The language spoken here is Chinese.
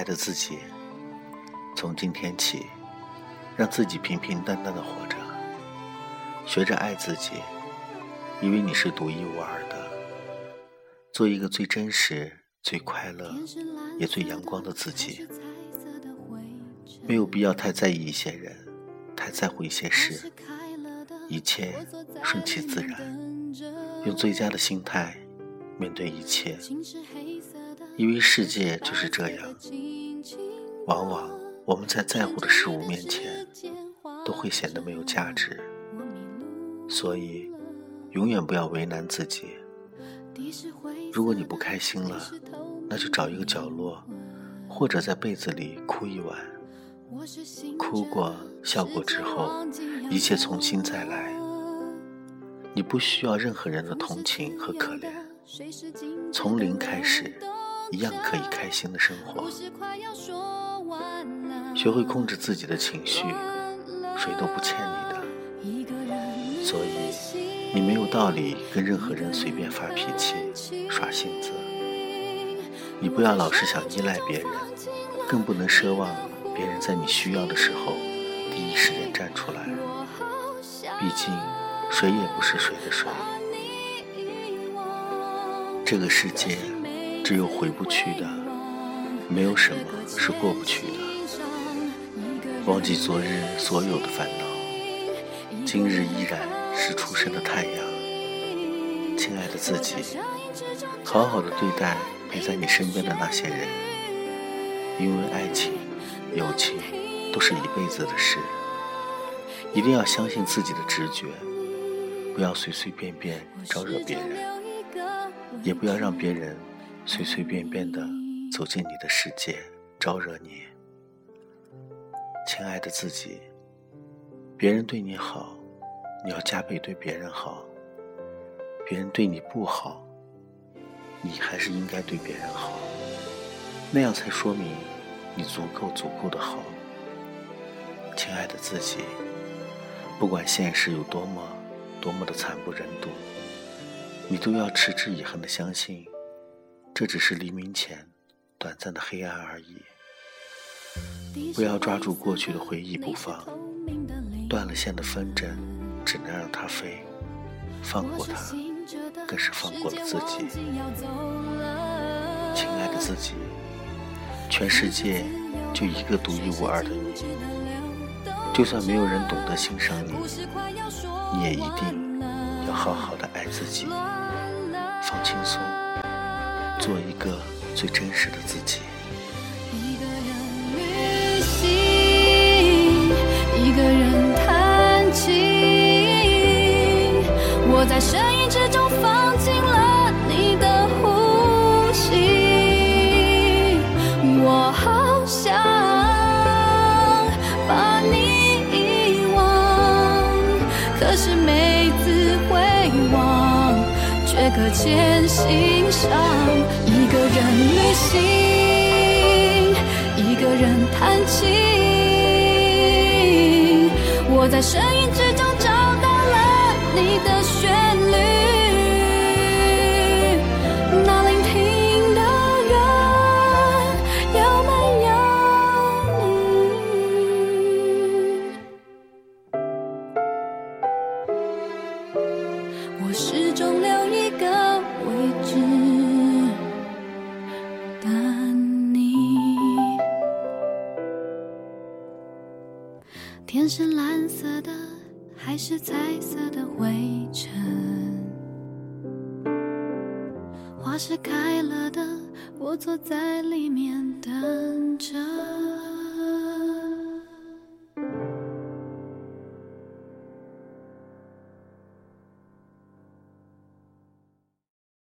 亲爱的自己，从今天起，让自己平平淡淡的活着，学着爱自己，因为你是独一无二的。做一个最真实、最快乐，也最阳光的自己。没有必要太在意一些人，太在乎一些事，一切顺其自然，用最佳的心态面对一切。因为世界就是这样，往往我们在在乎的事物面前，都会显得没有价值。所以，永远不要为难自己。如果你不开心了，那就找一个角落，或者在被子里哭一晚。哭过、笑过之后，一切重新再来。你不需要任何人的同情和可怜，从零开始，一样可以开心的生活。学会控制自己的情绪，谁都不欠你的，所以你没有道理跟任何人随便发脾气、耍性子。你不要老是想依赖别人，更不能奢望。别人在你需要的时候，第一时间站出来。毕竟，谁也不是谁的谁。这个世界，只有回不去的，没有什么是过不去的。忘记昨日所有的烦恼，今日依然是初升的太阳。亲爱的自己，好好的对待陪在你身边的那些人，因为爱情。友情都是一辈子的事，一定要相信自己的直觉，不要随随便便招惹别人，也不要让别人随随便便的走进你的世界招惹你。亲爱的自己，别人对你好，你要加倍对别人好；别人对你不好，你还是应该对别人好，那样才说明。你足够足够的好，亲爱的自己。不管现实有多么多么的惨不忍睹，你都要持之以恒的相信，这只是黎明前短暂的黑暗而已。不要抓住过去的回忆不放，断了线的风筝只能让它飞，放过它，更是放过了自己。亲爱的自己。全世界就一个独一无二的你，就算没有人懂得欣赏你，你也一定要好好的爱自己，放轻松，做一个最真实的自己。一个人旅行，一个人弹琴，我在声音之中放进了你的呼吸。我好想把你遗忘，可是每次回望，却搁浅心上。一个人旅行，一个人弹琴，我在声音之中找到了你的旋律。那聆听的人有没有你？我始终天是蓝色的，还是彩色的灰尘？花是开了的，我坐在里面等着。